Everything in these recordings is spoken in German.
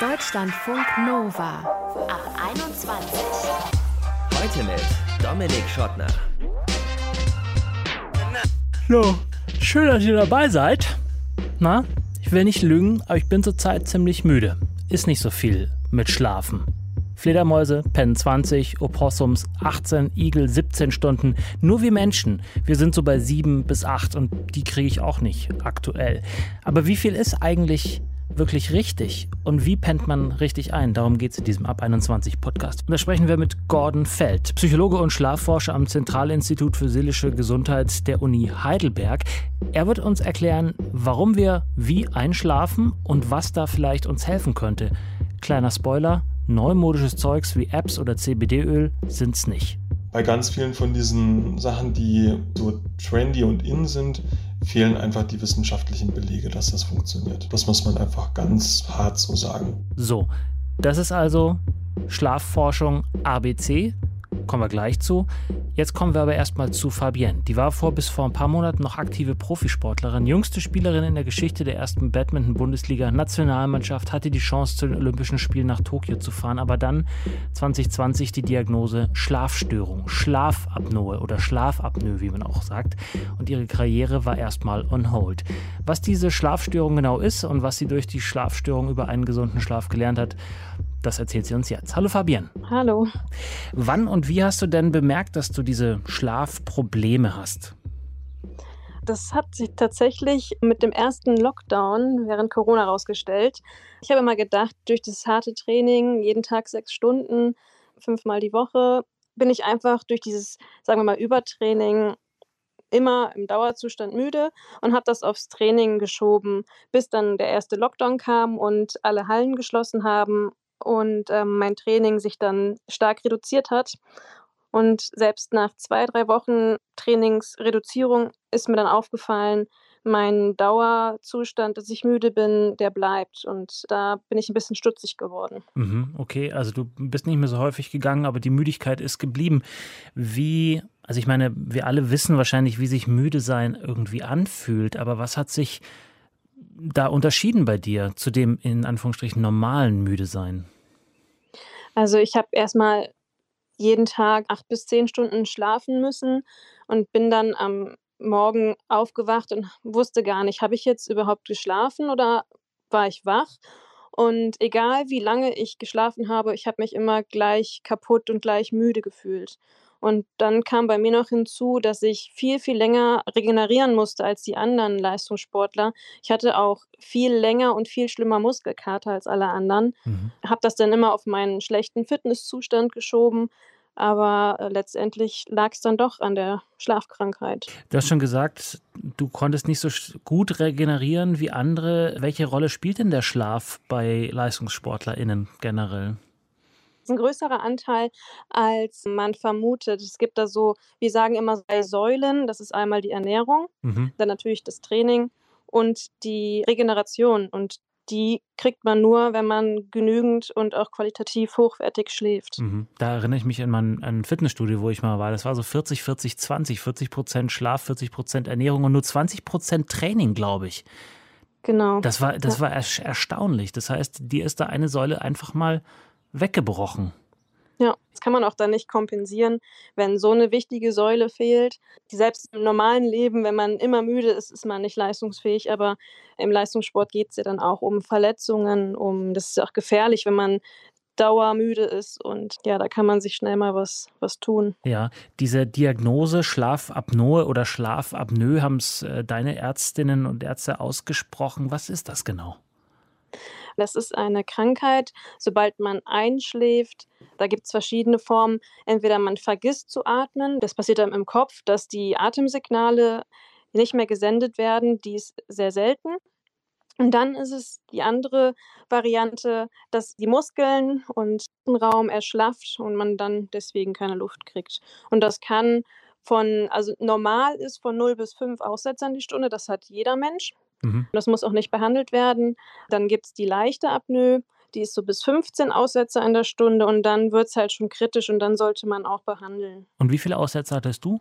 Deutschlandfunk Nova ab 21. Heute mit Dominik Schottner. So, schön, dass ihr dabei seid. Na, ich will nicht lügen, aber ich bin zurzeit ziemlich müde. Ist nicht so viel mit Schlafen. Fledermäuse pennen 20, Opossums 18, Igel 17 Stunden. Nur wir Menschen, wir sind so bei 7 bis 8 und die kriege ich auch nicht aktuell. Aber wie viel ist eigentlich wirklich richtig? Und wie pennt man richtig ein? Darum geht es in diesem Ab 21 Podcast. Und da sprechen wir mit Gordon Feld, Psychologe und Schlafforscher am Zentralinstitut für seelische Gesundheit der Uni Heidelberg. Er wird uns erklären, warum wir wie einschlafen und was da vielleicht uns helfen könnte. Kleiner Spoiler, neumodisches Zeugs wie Apps oder CBD-Öl sind es nicht. Bei ganz vielen von diesen Sachen, die so trendy und in sind, fehlen einfach die wissenschaftlichen Belege, dass das funktioniert. Das muss man einfach ganz hart so sagen. So, das ist also Schlafforschung ABC. Kommen wir gleich zu. Jetzt kommen wir aber erstmal zu Fabienne. Die war vor bis vor ein paar Monaten noch aktive Profisportlerin, jüngste Spielerin in der Geschichte der ersten Badminton-Bundesliga, Nationalmannschaft, hatte die Chance, zu den Olympischen Spielen nach Tokio zu fahren, aber dann 2020 die Diagnose Schlafstörung, Schlafapnoe oder Schlafapnoe, wie man auch sagt. Und ihre Karriere war erstmal on hold. Was diese Schlafstörung genau ist und was sie durch die Schlafstörung über einen gesunden Schlaf gelernt hat, das erzählt sie uns jetzt. Hallo Fabienne. Hallo. Wann und wie hast du denn bemerkt, dass du diese Schlafprobleme hast? Das hat sich tatsächlich mit dem ersten Lockdown während Corona herausgestellt. Ich habe immer gedacht, durch das harte Training, jeden Tag sechs Stunden, fünfmal die Woche, bin ich einfach durch dieses, sagen wir mal, Übertraining immer im Dauerzustand müde und habe das aufs Training geschoben, bis dann der erste Lockdown kam und alle Hallen geschlossen haben und ähm, mein Training sich dann stark reduziert hat. Und selbst nach zwei, drei Wochen Trainingsreduzierung ist mir dann aufgefallen, mein Dauerzustand, dass ich müde bin, der bleibt. Und da bin ich ein bisschen stutzig geworden. Mhm, okay, also du bist nicht mehr so häufig gegangen, aber die Müdigkeit ist geblieben. Wie, also ich meine, wir alle wissen wahrscheinlich, wie sich müde sein irgendwie anfühlt, aber was hat sich da unterschieden bei dir zu dem in Anführungsstrichen normalen müde sein? Also ich habe erstmal jeden Tag acht bis zehn Stunden schlafen müssen und bin dann am Morgen aufgewacht und wusste gar nicht, habe ich jetzt überhaupt geschlafen oder war ich wach? Und egal wie lange ich geschlafen habe, ich habe mich immer gleich kaputt und gleich müde gefühlt. Und dann kam bei mir noch hinzu, dass ich viel, viel länger regenerieren musste als die anderen Leistungssportler. Ich hatte auch viel länger und viel schlimmer Muskelkater als alle anderen. Mhm. Habe das dann immer auf meinen schlechten Fitnesszustand geschoben. Aber äh, letztendlich lag es dann doch an der Schlafkrankheit. Du hast schon gesagt, du konntest nicht so gut regenerieren wie andere. Welche Rolle spielt denn der Schlaf bei LeistungssportlerInnen generell? Ein größerer Anteil, als man vermutet. Es gibt da so, wir sagen immer zwei Säulen. Das ist einmal die Ernährung, mhm. dann natürlich das Training und die Regeneration. Und die kriegt man nur, wenn man genügend und auch qualitativ hochwertig schläft. Mhm. Da erinnere ich mich an mein an ein Fitnessstudio, wo ich mal war. Das war so 40, 40, 20. 40 Prozent Schlaf, 40 Prozent Ernährung und nur 20 Prozent Training, glaube ich. Genau. Das war, das ja. war erstaunlich. Das heißt, dir ist da eine Säule einfach mal weggebrochen. Ja, das kann man auch dann nicht kompensieren, wenn so eine wichtige Säule fehlt. Selbst im normalen Leben, wenn man immer müde ist, ist man nicht leistungsfähig. Aber im Leistungssport geht es ja dann auch um Verletzungen, um das ist auch gefährlich, wenn man dauermüde ist und ja, da kann man sich schnell mal was, was tun. Ja, diese Diagnose Schlafapnoe oder Schlafapnoe haben es äh, deine Ärztinnen und Ärzte ausgesprochen. Was ist das genau? Das ist eine Krankheit, sobald man einschläft. Da gibt es verschiedene Formen. Entweder man vergisst zu atmen, das passiert dann im Kopf, dass die Atemsignale nicht mehr gesendet werden. Die ist sehr selten. Und dann ist es die andere Variante, dass die Muskeln und den Raum erschlafft und man dann deswegen keine Luft kriegt. Und das kann von, also normal ist von 0 bis 5 Aussetzern die Stunde, das hat jeder Mensch. Mhm. Das muss auch nicht behandelt werden. Dann gibt es die leichte Apnoe, die ist so bis 15 Aussätze in der Stunde und dann wird es halt schon kritisch und dann sollte man auch behandeln. Und wie viele Aussätze hattest du?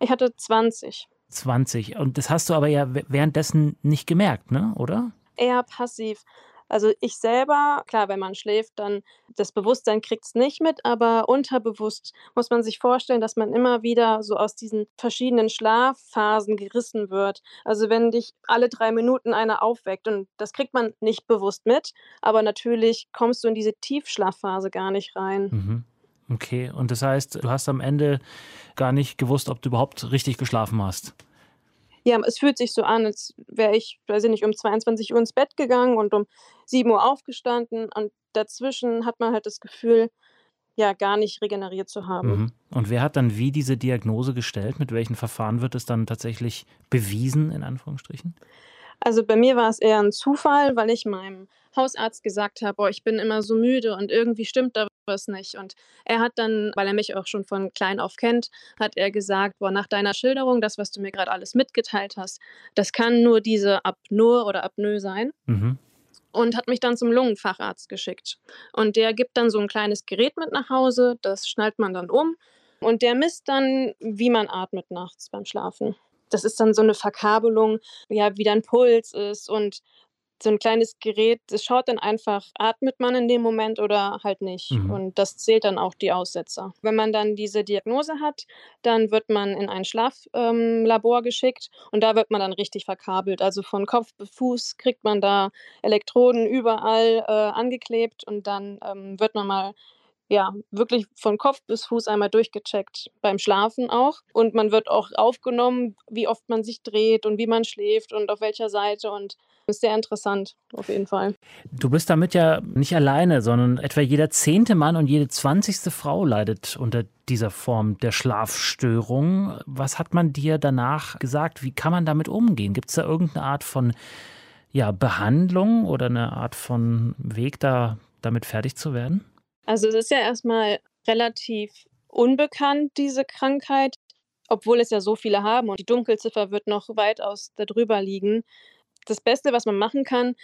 Ich hatte 20. 20. Und das hast du aber ja währenddessen nicht gemerkt, ne? oder? Eher passiv. Also ich selber, klar, wenn man schläft, dann das Bewusstsein kriegt es nicht mit, aber unterbewusst muss man sich vorstellen, dass man immer wieder so aus diesen verschiedenen Schlafphasen gerissen wird. Also wenn dich alle drei Minuten einer aufweckt und das kriegt man nicht bewusst mit, aber natürlich kommst du in diese Tiefschlafphase gar nicht rein. Mhm. Okay, und das heißt, du hast am Ende gar nicht gewusst, ob du überhaupt richtig geschlafen hast. Ja, es fühlt sich so an, als wäre ich, weiß ich nicht, um 22 Uhr ins Bett gegangen und um 7 Uhr aufgestanden und dazwischen hat man halt das Gefühl, ja, gar nicht regeneriert zu haben. Mhm. Und wer hat dann wie diese Diagnose gestellt? Mit welchen Verfahren wird es dann tatsächlich bewiesen, in Anführungsstrichen? Also bei mir war es eher ein Zufall, weil ich meinem Hausarzt gesagt habe, boah, ich bin immer so müde und irgendwie stimmt da was nicht. Und er hat dann, weil er mich auch schon von klein auf kennt, hat er gesagt, boah, nach deiner Schilderung, das, was du mir gerade alles mitgeteilt hast, das kann nur diese Apnoe oder Apnoe sein. Mhm. Und hat mich dann zum Lungenfacharzt geschickt. Und der gibt dann so ein kleines Gerät mit nach Hause, das schnallt man dann um. Und der misst dann, wie man atmet nachts beim Schlafen. Das ist dann so eine Verkabelung, ja, wie dein Puls ist und so ein kleines Gerät, das schaut dann einfach, atmet man in dem Moment oder halt nicht. Mhm. Und das zählt dann auch die Aussetzer. Wenn man dann diese Diagnose hat, dann wird man in ein Schlaflabor ähm, geschickt und da wird man dann richtig verkabelt. Also von Kopf bis Fuß kriegt man da Elektroden überall äh, angeklebt und dann ähm, wird man mal ja, wirklich von Kopf bis Fuß einmal durchgecheckt, beim Schlafen auch. Und man wird auch aufgenommen, wie oft man sich dreht und wie man schläft und auf welcher Seite. Und ist sehr interessant, auf jeden Fall. Du bist damit ja nicht alleine, sondern etwa jeder zehnte Mann und jede zwanzigste Frau leidet unter dieser Form der Schlafstörung. Was hat man dir danach gesagt? Wie kann man damit umgehen? Gibt es da irgendeine Art von ja, Behandlung oder eine Art von Weg, da damit fertig zu werden? Also es ist ja erstmal relativ unbekannt, diese Krankheit, obwohl es ja so viele haben und die Dunkelziffer wird noch weitaus darüber liegen. Das Beste, was man machen kann,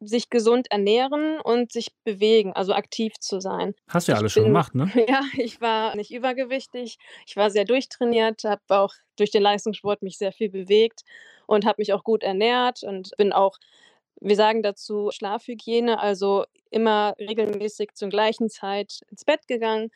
sich gesund ernähren und sich bewegen, also aktiv zu sein. Hast du ja alles schon bin, gemacht, ne? ja, ich war nicht übergewichtig, ich war sehr durchtrainiert, habe auch durch den Leistungssport mich sehr viel bewegt und habe mich auch gut ernährt und bin auch wir sagen dazu Schlafhygiene, also immer regelmäßig zur gleichen Zeit ins Bett gegangen.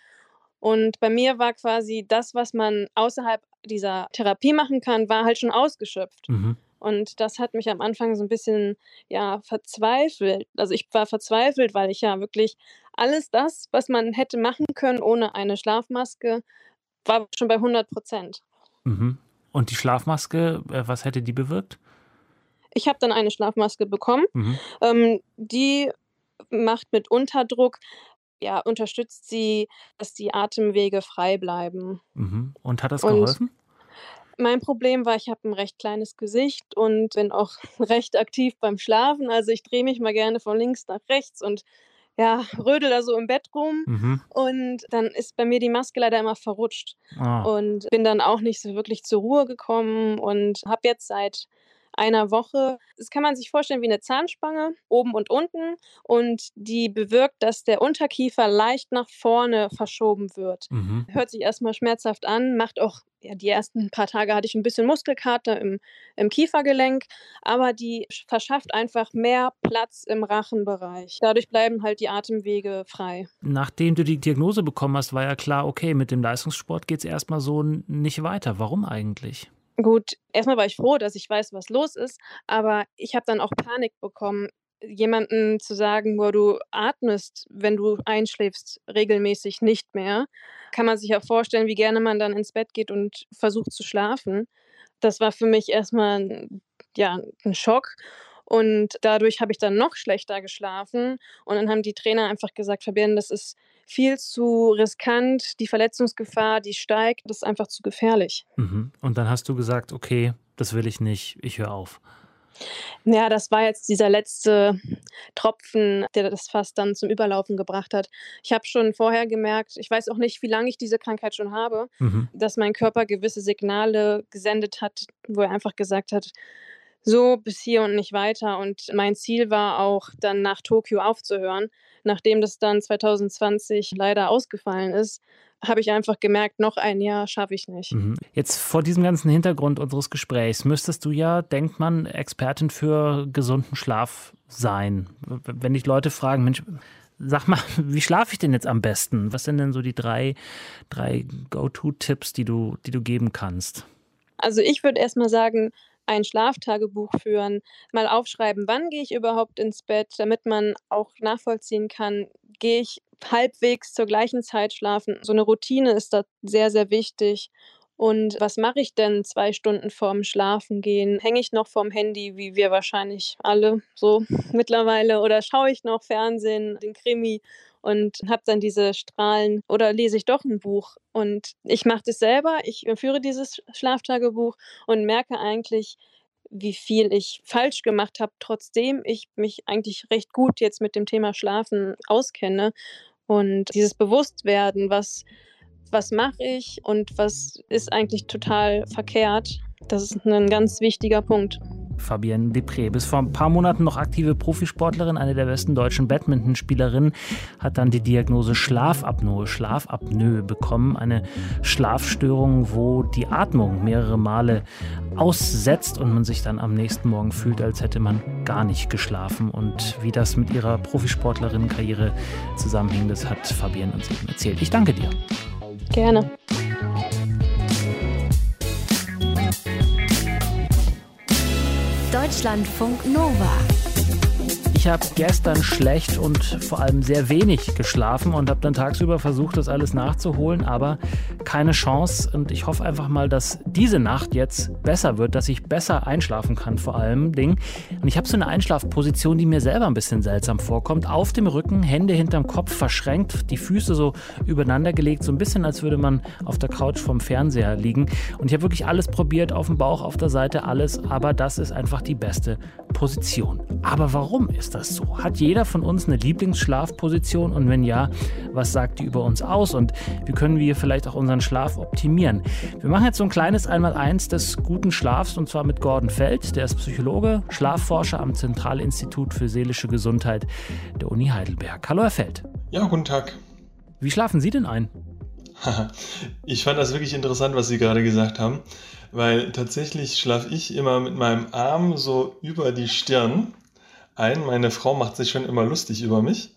Und bei mir war quasi das, was man außerhalb dieser Therapie machen kann, war halt schon ausgeschöpft. Mhm. Und das hat mich am Anfang so ein bisschen, ja, verzweifelt. Also ich war verzweifelt, weil ich ja wirklich alles das, was man hätte machen können ohne eine Schlafmaske, war schon bei 100 Prozent. Mhm. Und die Schlafmaske, äh, was hätte die bewirkt? Ich habe dann eine Schlafmaske bekommen. Mhm. Ähm, die macht mit Unterdruck, ja, unterstützt sie, dass die Atemwege frei bleiben. Mhm. Und hat das Und geholfen? mein Problem war, ich habe ein recht kleines Gesicht und bin auch recht aktiv beim Schlafen. Also ich drehe mich mal gerne von links nach rechts und ja, rödel da so im Bett rum. Mhm. Und dann ist bei mir die Maske leider immer verrutscht Ah. und bin dann auch nicht so wirklich zur Ruhe gekommen und habe jetzt seit einer Woche das kann man sich vorstellen wie eine Zahnspange, oben und unten und die bewirkt, dass der Unterkiefer leicht nach vorne verschoben wird. Mhm. Hört sich erst mal schmerzhaft an, macht auch ja, die ersten paar Tage hatte ich ein bisschen Muskelkater im im Kiefergelenk, aber die sch verschafft einfach mehr Platz im Rachenbereich. Dadurch bleiben halt die Atemwege frei. Nachdem du die Diagnose bekommen hast, war ja klar, okay, mit dem Leistungssport geht es erstmal so nicht weiter. Warum eigentlich? Gut, erstmal war ich froh, dass ich weiß, was los ist, aber ich habe dann auch Panik bekommen, jemandem zu sagen: „Boah, du atmest, wenn du einschläfst, regelmäßig nicht mehr.“ Kann man sich ja vorstellen, wie gerne man dann ins Bett geht und versucht zu schlafen. Das war für mich erstmal ja, 'n Schock und dadurch habe ich dann noch schlechter geschlafen und dann haben die Trainer einfach gesagt: „Fabienne, das ist viel zu riskant, die Verletzungsgefahr, die steigt, das ist einfach zu gefährlich.“ Mhm. Und dann hast du gesagt, okay, das will ich nicht, ich höre auf. Ja, das war jetzt dieser letzte Tropfen, der das Fass dann zum Überlaufen gebracht hat. Ich habe schon vorher gemerkt ich weiß auch nicht, wie lange ich diese Krankheit schon habe, Mhm. dass mein Körper gewisse Signale gesendet hat, wo er einfach gesagt hat: so bis hier und nicht weiter. Und mein Ziel war auch, dann nach Tokio aufzuhören. Nachdem das dann 2020 leider ausgefallen ist, habe ich einfach gemerkt, noch ein Jahr schaffe ich nicht. Mhm. Jetzt vor diesem ganzen Hintergrund unseres Gesprächs müsstest du ja, denkt man, Expertin für gesunden Schlaf sein. Wenn dich Leute fragen, Mensch, sag mal, wie schlafe ich denn jetzt am besten? Was sind denn so die drei, drei Go-To-Tipps, die du, die du geben kannst? Also ich würde erstmal sagen, ein Schlaftagebuch führen, mal aufschreiben, wann gehe ich überhaupt ins Bett, damit man auch nachvollziehen kann, gehe ich halbwegs zur gleichen Zeit schlafen. So eine Routine ist da sehr, sehr wichtig. Und was mache ich denn zwei Stunden vorm Schlafengehen? Hänge ich noch vorm Handy, wie wir wahrscheinlich alle so mittlerweile, oder schaue ich noch Fernsehen, den Krimi und habe dann diese Strahlen oder lese ich doch ein Buch und ich mache das selber, ich führe dieses Schlaftagebuch und merke eigentlich, wie viel ich falsch gemacht habe, trotzdem ich mich eigentlich recht gut jetzt mit dem Thema Schlafen auskenne und dieses Bewusstwerden, was was mache ich und was ist eigentlich total verkehrt, das ist ein ganz wichtiger Punkt. Fabienne Depré. Bis vor ein paar Monaten noch aktive Profisportlerin, eine der besten deutschen Badmintonspielerinnen, hat dann die Diagnose Schlafapnoe, Schlafapnoe bekommen. Eine Schlafstörung, wo die Atmung mehrere Male aussetzt und man sich dann am nächsten Morgen fühlt, als hätte man gar nicht geschlafen. Und wie das mit ihrer Profisportlerinnenkarriere zusammenhängt, das hat Fabienne uns eben erzählt. Ich danke dir. Gerne. Deutschlandfunk Nova. Ich habe gestern schlecht und vor allem sehr wenig geschlafen und habe dann tagsüber versucht, das alles nachzuholen, aber keine Chance. Und ich hoffe einfach mal, dass diese Nacht jetzt besser wird, dass ich besser einschlafen kann vor allem. Und ich habe so eine Einschlafposition, die mir selber ein bisschen seltsam vorkommt. Auf dem Rücken, Hände hinterm Kopf verschränkt, die Füße so übereinander gelegt, so ein bisschen als würde man auf der Couch vom Fernseher liegen. Und ich habe wirklich alles probiert, auf dem Bauch, auf der Seite, alles, aber das ist einfach die beste Position. Aber warum ist ist das so? Hat jeder von uns eine Lieblingsschlafposition? Und wenn ja, was sagt die über uns aus? Und wie können wir vielleicht auch unseren Schlaf optimieren? Wir machen jetzt so ein kleines Einmaleins des guten Schlafs und zwar mit Gordon Feld. Der ist Psychologe, Schlafforscher am Zentralinstitut für seelische Gesundheit der Uni Heidelberg. Hallo, Herr Feld. Ja, guten Tag. Wie schlafen Sie denn ein? ich fand das wirklich interessant, was Sie gerade gesagt haben, weil tatsächlich schlafe ich immer mit meinem Arm so über die Stirn ein. Meine Frau macht sich schon immer lustig über mich.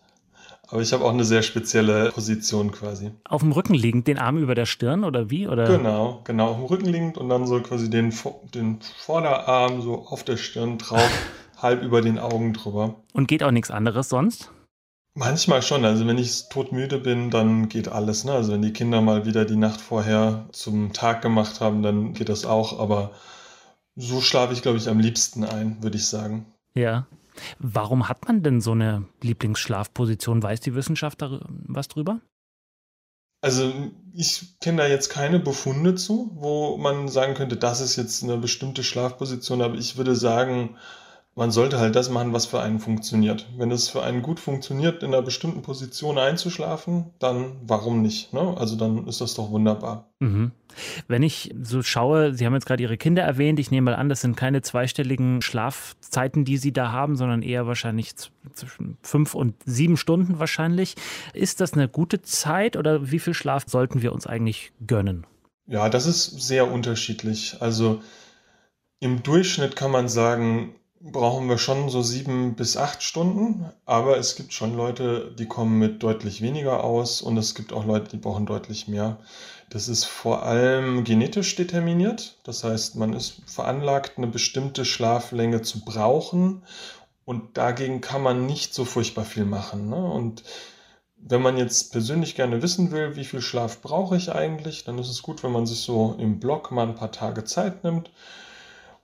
Aber ich habe auch eine sehr spezielle Position quasi. Auf dem Rücken liegend, den Arm über der Stirn oder wie? Oder? Genau, genau, auf dem Rücken liegend und dann so quasi den, den Vorderarm so auf der Stirn drauf, halb über den Augen drüber. Und geht auch nichts anderes sonst? Manchmal schon. Also wenn ich todmüde bin, dann geht alles. Ne? Also wenn die Kinder mal wieder die Nacht vorher zum Tag gemacht haben, dann geht das auch. Aber so schlafe ich, glaube ich, am liebsten ein, würde ich sagen. Ja. Warum hat man denn so eine Lieblingsschlafposition? Weiß die Wissenschaft da was drüber? Also ich kenne da jetzt keine Befunde zu, wo man sagen könnte, das ist jetzt eine bestimmte Schlafposition, aber ich würde sagen, man sollte halt das machen, was für einen funktioniert. Wenn es für einen gut funktioniert, in einer bestimmten Position einzuschlafen, dann warum nicht? Ne? Also dann ist das doch wunderbar. Mhm. Wenn ich so schaue, Sie haben jetzt gerade Ihre Kinder erwähnt, ich nehme mal an, das sind keine zweistelligen Schlafzeiten, die Sie da haben, sondern eher wahrscheinlich zwischen fünf und sieben Stunden wahrscheinlich. Ist das eine gute Zeit oder wie viel Schlaf sollten wir uns eigentlich gönnen? Ja, das ist sehr unterschiedlich. Also im Durchschnitt kann man sagen, brauchen wir schon so sieben bis acht Stunden, aber es gibt schon Leute, die kommen mit deutlich weniger aus und es gibt auch Leute, die brauchen deutlich mehr. Das ist vor allem genetisch determiniert, das heißt, man ist veranlagt, eine bestimmte Schlaflänge zu brauchen und dagegen kann man nicht so furchtbar viel machen. Ne? Und wenn man jetzt persönlich gerne wissen will, wie viel Schlaf brauche ich eigentlich, dann ist es gut, wenn man sich so im Blog mal ein paar Tage Zeit nimmt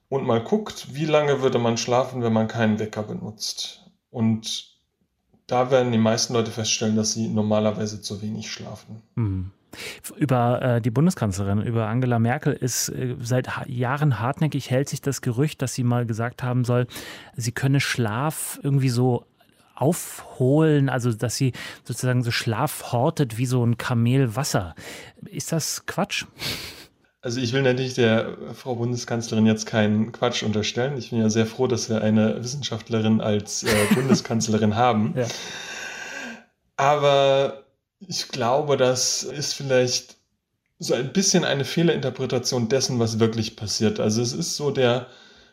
und mal guckt, wie lange würde man schlafen, wenn man keinen Wecker benutzt. Und da werden die meisten Leute feststellen, dass sie normalerweise zu wenig schlafen. Mhm. Über äh, die Bundeskanzlerin, über Angela Merkel ist äh, seit ha Jahren hartnäckig hält sich das Gerücht, dass sie mal gesagt haben soll, sie könne Schlaf irgendwie so aufholen, also dass sie sozusagen so Schlaf hortet wie so ein Kamel Wasser. Ist das Quatsch? Also ich will natürlich der Frau Bundeskanzlerin jetzt keinen Quatsch unterstellen. Ich bin ja sehr froh, dass wir eine Wissenschaftlerin als äh, Bundeskanzlerin haben. Ja. Aber ich glaube, das ist vielleicht so ein bisschen eine Fehlerinterpretation dessen, was wirklich passiert. Also es ist so, der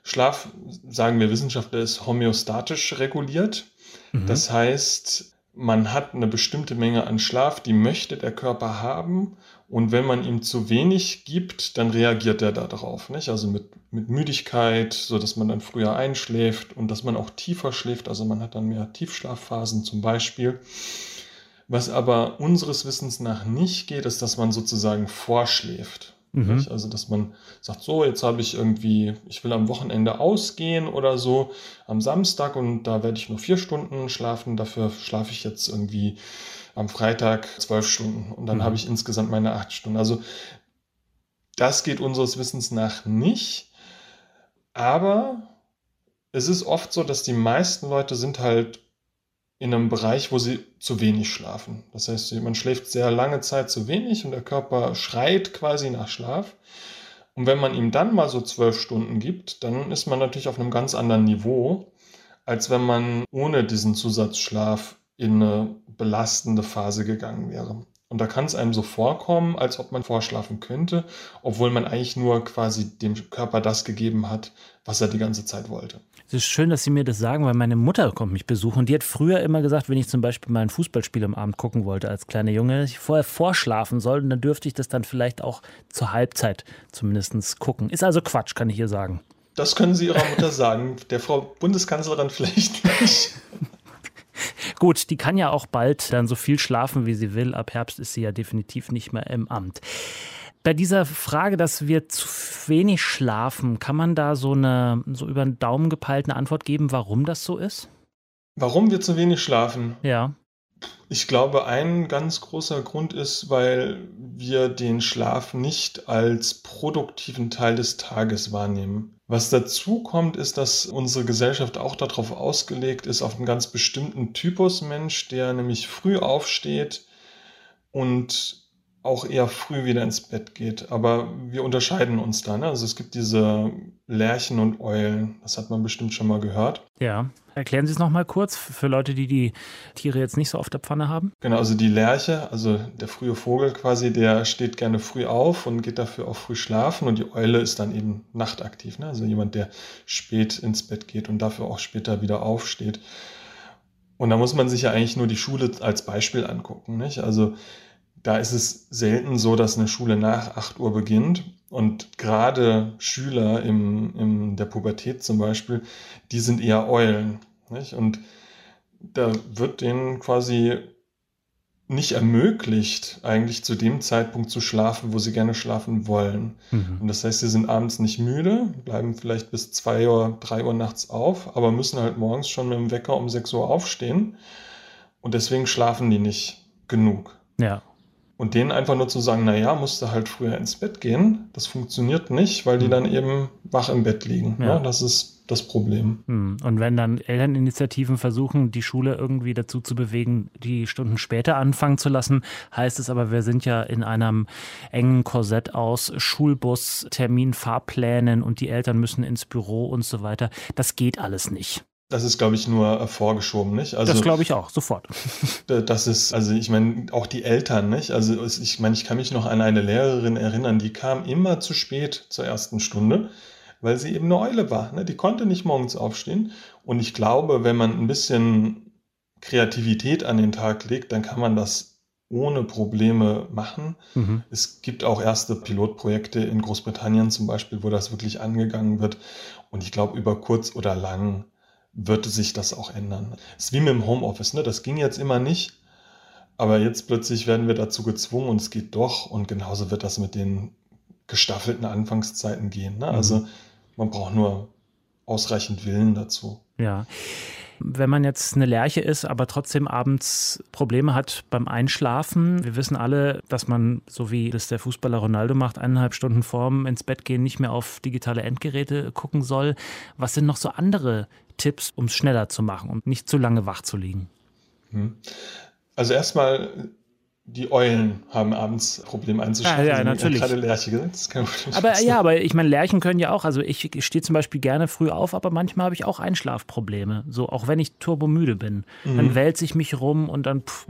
Schlaf, sagen wir Wissenschaftler, ist homöostatisch reguliert. Mhm. Das heißt, man hat eine bestimmte Menge an Schlaf, die möchte der Körper haben. Und wenn man ihm zu wenig gibt, dann reagiert er darauf. Nicht? Also mit, mit Müdigkeit, so dass man dann früher einschläft und dass man auch tiefer schläft. Also man hat dann mehr Tiefschlafphasen zum Beispiel. Was aber unseres Wissens nach nicht geht, ist, dass man sozusagen vorschläft. Mhm. Also, dass man sagt, so, jetzt habe ich irgendwie, ich will am Wochenende ausgehen oder so am Samstag und da werde ich nur vier Stunden schlafen. Dafür schlafe ich jetzt irgendwie am Freitag zwölf Stunden und dann mhm. habe ich insgesamt meine acht Stunden. Also, das geht unseres Wissens nach nicht. Aber es ist oft so, dass die meisten Leute sind halt in einem Bereich, wo sie zu wenig schlafen. Das heißt, man schläft sehr lange Zeit zu wenig und der Körper schreit quasi nach Schlaf. Und wenn man ihm dann mal so zwölf Stunden gibt, dann ist man natürlich auf einem ganz anderen Niveau, als wenn man ohne diesen Zusatzschlaf in eine belastende Phase gegangen wäre. Und da kann es einem so vorkommen, als ob man vorschlafen könnte, obwohl man eigentlich nur quasi dem Körper das gegeben hat, was er die ganze Zeit wollte. Es ist schön, dass Sie mir das sagen, weil meine Mutter kommt mich besuchen und die hat früher immer gesagt, wenn ich zum Beispiel mal ein Fußballspiel am Abend gucken wollte als kleiner Junge, dass ich vorher vorschlafen soll und dann dürfte ich das dann vielleicht auch zur Halbzeit zumindest gucken. Ist also Quatsch, kann ich hier sagen. Das können Sie Ihrer Mutter sagen, der Frau Bundeskanzlerin vielleicht nicht. Gut, die kann ja auch bald dann so viel schlafen, wie sie will. Ab Herbst ist sie ja definitiv nicht mehr im Amt. Bei dieser Frage, dass wir zu wenig schlafen, kann man da so eine so über den Daumen gepeilte Antwort geben, warum das so ist? Warum wir zu wenig schlafen? Ja. Ich glaube, ein ganz großer Grund ist, weil wir den Schlaf nicht als produktiven Teil des Tages wahrnehmen. Was dazu kommt, ist, dass unsere Gesellschaft auch darauf ausgelegt ist, auf einen ganz bestimmten Typus Mensch, der nämlich früh aufsteht und auch eher früh wieder ins Bett geht. Aber wir unterscheiden uns da. Ne? Also es gibt diese Lerchen und Eulen. Das hat man bestimmt schon mal gehört. Ja. Erklären Sie es nochmal kurz für Leute, die die Tiere jetzt nicht so auf der Pfanne haben. Genau, also die Lerche, also der frühe Vogel quasi, der steht gerne früh auf und geht dafür auch früh schlafen. Und die Eule ist dann eben nachtaktiv. Ne? Also jemand, der spät ins Bett geht und dafür auch später wieder aufsteht. Und da muss man sich ja eigentlich nur die Schule als Beispiel angucken. Nicht? Also da ist es selten so, dass eine Schule nach 8 Uhr beginnt. Und gerade Schüler im, in der Pubertät zum Beispiel, die sind eher Eulen. Nicht? Und da wird denen quasi nicht ermöglicht, eigentlich zu dem Zeitpunkt zu schlafen, wo sie gerne schlafen wollen. Mhm. Und das heißt, sie sind abends nicht müde, bleiben vielleicht bis 2 Uhr, 3 Uhr nachts auf, aber müssen halt morgens schon mit dem Wecker um 6 Uhr aufstehen. Und deswegen schlafen die nicht genug. Ja. Und denen einfach nur zu sagen, naja, musst du halt früher ins Bett gehen, das funktioniert nicht, weil die hm. dann eben wach im Bett liegen. Ja. ja das ist das Problem. Hm. Und wenn dann Elterninitiativen versuchen, die Schule irgendwie dazu zu bewegen, die Stunden später anfangen zu lassen, heißt es aber, wir sind ja in einem engen Korsett aus Schulbus, Termin, Fahrplänen und die Eltern müssen ins Büro und so weiter. Das geht alles nicht. Das ist, glaube ich, nur vorgeschoben, nicht? Also, das glaube ich auch, sofort. Das ist, also ich meine, auch die Eltern, nicht? Also ich meine, ich kann mich noch an eine Lehrerin erinnern, die kam immer zu spät zur ersten Stunde, weil sie eben eine Eule war. Ne? Die konnte nicht morgens aufstehen. Und ich glaube, wenn man ein bisschen Kreativität an den Tag legt, dann kann man das ohne Probleme machen. Mhm. Es gibt auch erste Pilotprojekte in Großbritannien zum Beispiel, wo das wirklich angegangen wird. Und ich glaube, über kurz oder lang wird sich das auch ändern. Es ist wie mit dem Homeoffice, ne? Das ging jetzt immer nicht, aber jetzt plötzlich werden wir dazu gezwungen und es geht doch. Und genauso wird das mit den gestaffelten Anfangszeiten gehen. Ne? Also mhm. man braucht nur ausreichend Willen dazu. Ja. Wenn man jetzt eine Lerche ist, aber trotzdem abends Probleme hat beim Einschlafen, wir wissen alle, dass man, so wie das der Fußballer Ronaldo macht, eineinhalb Stunden vorm ins Bett gehen, nicht mehr auf digitale Endgeräte gucken soll. Was sind noch so andere Tipps, um es schneller zu machen und nicht zu lange wach zu liegen? Hm. Also erstmal die Eulen haben abends Probleme einzuschlafen. Ja, ja, Also, natürlich. Gerade Lerche gesagt, das kann man Aber ja, aber ich meine, Lerchen können ja auch, also ich stehe zum Beispiel gerne früh auf, aber manchmal habe ich auch Einschlafprobleme. So, auch wenn ich turbomüde bin. Dann wälze ich mich rum und dann pff,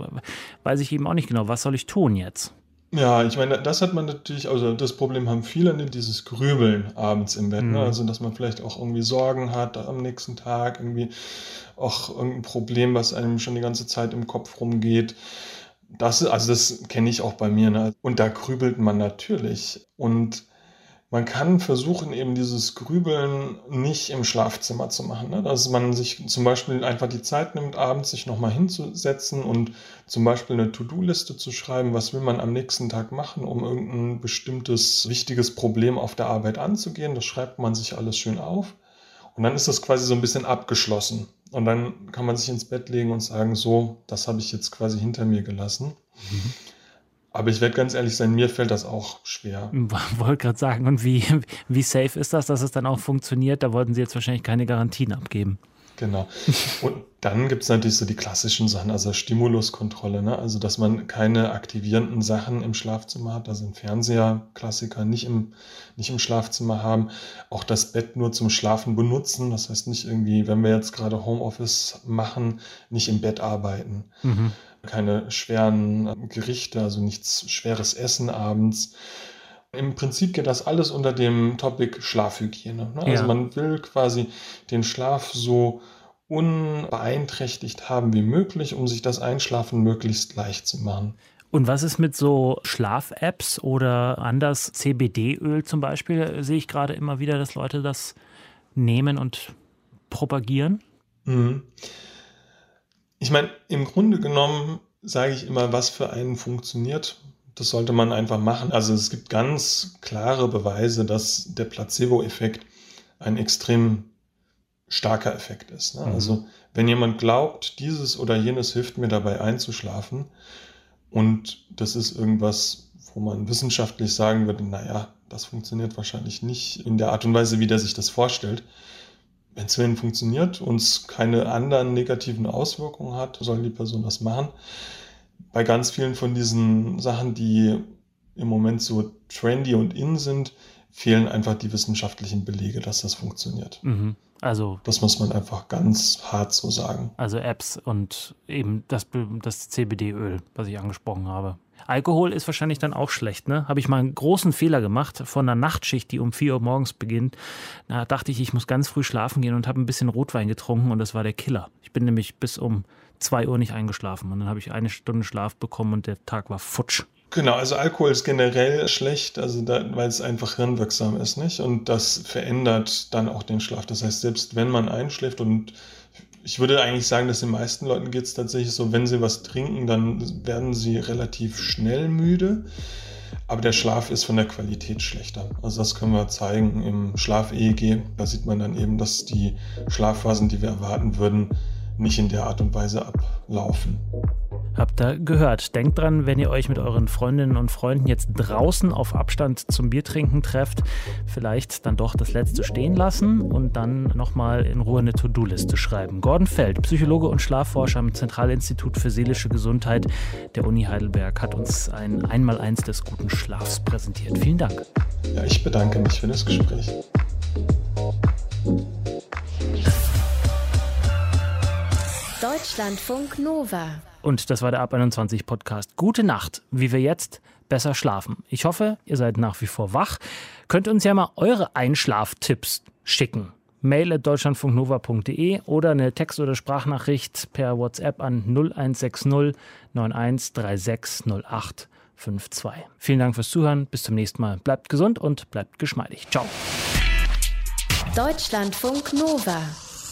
weiß ich eben auch nicht genau, was soll ich tun jetzt? Ja, ich meine, das hat man natürlich, also das Problem haben viele, ne, dieses Grübeln abends im Bett. Ne? Also, dass man vielleicht auch irgendwie Sorgen hat am nächsten Tag, irgendwie auch irgendein Problem, was einem schon die ganze Zeit im Kopf rumgeht. Das, also das kenne ich auch bei mir. Ne? Und da grübelt man natürlich. Und man kann versuchen, eben dieses Grübeln nicht im Schlafzimmer zu machen. Ne? Dass man sich zum Beispiel einfach die Zeit nimmt, abends sich nochmal hinzusetzen und zum Beispiel eine To-Do-Liste zu schreiben, was will man am nächsten Tag machen, um irgendein bestimmtes wichtiges Problem auf der Arbeit anzugehen. Das schreibt man sich alles schön auf. Und dann ist das quasi so ein bisschen abgeschlossen. Und dann kann man sich ins Bett legen und sagen, so, das habe ich jetzt quasi hinter mir gelassen. Aber ich werde ganz ehrlich sein, mir fällt das auch schwer. Wollte gerade sagen, und wie, wie safe ist das, dass es dann auch funktioniert? Da wollten Sie jetzt wahrscheinlich keine Garantien abgeben. Genau. Und dann gibt es natürlich so die klassischen Sachen, also Stimuluskontrolle, ne? Also dass man keine aktivierenden Sachen im Schlafzimmer hat, also ein Fernseher, Klassiker nicht im, nicht im Schlafzimmer haben, auch das Bett nur zum Schlafen benutzen. Das heißt nicht irgendwie, wenn wir jetzt gerade Homeoffice machen, nicht im Bett arbeiten. Keine schweren Gerichte, also nichts schweres Essen abends. Im Prinzip geht das alles unter dem Topic Schlafhygiene. Ne? Also Ja. man will quasi den Schlaf so unbeeinträchtigt haben wie möglich, um sich das Einschlafen möglichst leicht zu machen. Und was ist mit so Schlaf-Apps oder anders CBD-Öl zum Beispiel? Sehe ich gerade immer wieder, dass Leute das nehmen und propagieren. Mhm. Ich meine, im Grunde genommen sage ich immer, was für einen funktioniert. Das sollte man einfach machen. Also es gibt ganz klare Beweise, dass der Placebo-Effekt ein extrem starker Effekt ist. Ne? Also wenn jemand glaubt, dieses oder jenes hilft mir dabei einzuschlafen und das ist irgendwas, wo man wissenschaftlich sagen würde, naja, das funktioniert wahrscheinlich nicht in der Art und Weise, wie der sich das vorstellt. Wenn es für ihn funktioniert und es keine anderen negativen Auswirkungen hat, soll die Person das machen. Bei ganz vielen von diesen Sachen, die im Moment so trendy und in sind, fehlen einfach die wissenschaftlichen Belege, dass das funktioniert. Mhm. Also, Das muss man einfach ganz hart so sagen. also Apps und eben das, das CBD-Öl, was ich angesprochen habe. Alkohol ist wahrscheinlich dann auch schlecht, ne? Habe ich mal einen großen Fehler gemacht von einer Nachtschicht, die um 4 Uhr morgens beginnt. Da dachte ich, ich muss ganz früh schlafen gehen und habe ein bisschen Rotwein getrunken und das war der Killer. Ich bin nämlich bis um 2 Uhr nicht eingeschlafen und dann habe ich eine Stunde Schlaf bekommen und der Tag war futsch. Genau, also Alkohol ist generell schlecht, also da, weil es einfach hirnwirksam ist, nicht? Und das verändert dann auch den Schlaf. Das heißt, selbst wenn man einschläft und ich würde eigentlich sagen, dass den meisten Leuten geht es tatsächlich so, wenn sie was trinken, dann werden sie relativ schnell müde. Aber der Schlaf ist von der Qualität schlechter. Also das können wir zeigen im Schlaf-EEG. Da sieht man dann eben, dass die Schlafphasen, die wir erwarten würden, nicht in der Art und Weise ablaufen. Habt ihr gehört? Denkt dran, wenn ihr euch mit euren Freundinnen und Freunden jetzt draußen auf Abstand zum Biertrinken trefft, vielleicht dann doch das letzte stehen lassen und dann nochmal in Ruhe eine To-Do-Liste schreiben. Gordon Feld, Psychologe und Schlafforscher am Zentralinstitut für seelische Gesundheit der Uni Heidelberg, hat uns ein Einmaleins des guten Schlafs präsentiert. Vielen Dank. Ja, ich bedanke mich für das Gespräch. Deutschlandfunk Nova. Und das war der Ab 21 Podcast. Gute Nacht, wie wir jetzt besser schlafen. Ich hoffe, ihr seid nach wie vor wach. Könnt uns ja mal eure Einschlaftipps schicken. Mail at deutschlandfunknova.de oder eine Text- oder Sprachnachricht per WhatsApp an 0160 9136 0852. Vielen Dank fürs Zuhören. Bis zum nächsten Mal. Bleibt gesund und bleibt geschmeidig. Ciao. Deutschlandfunk Nova.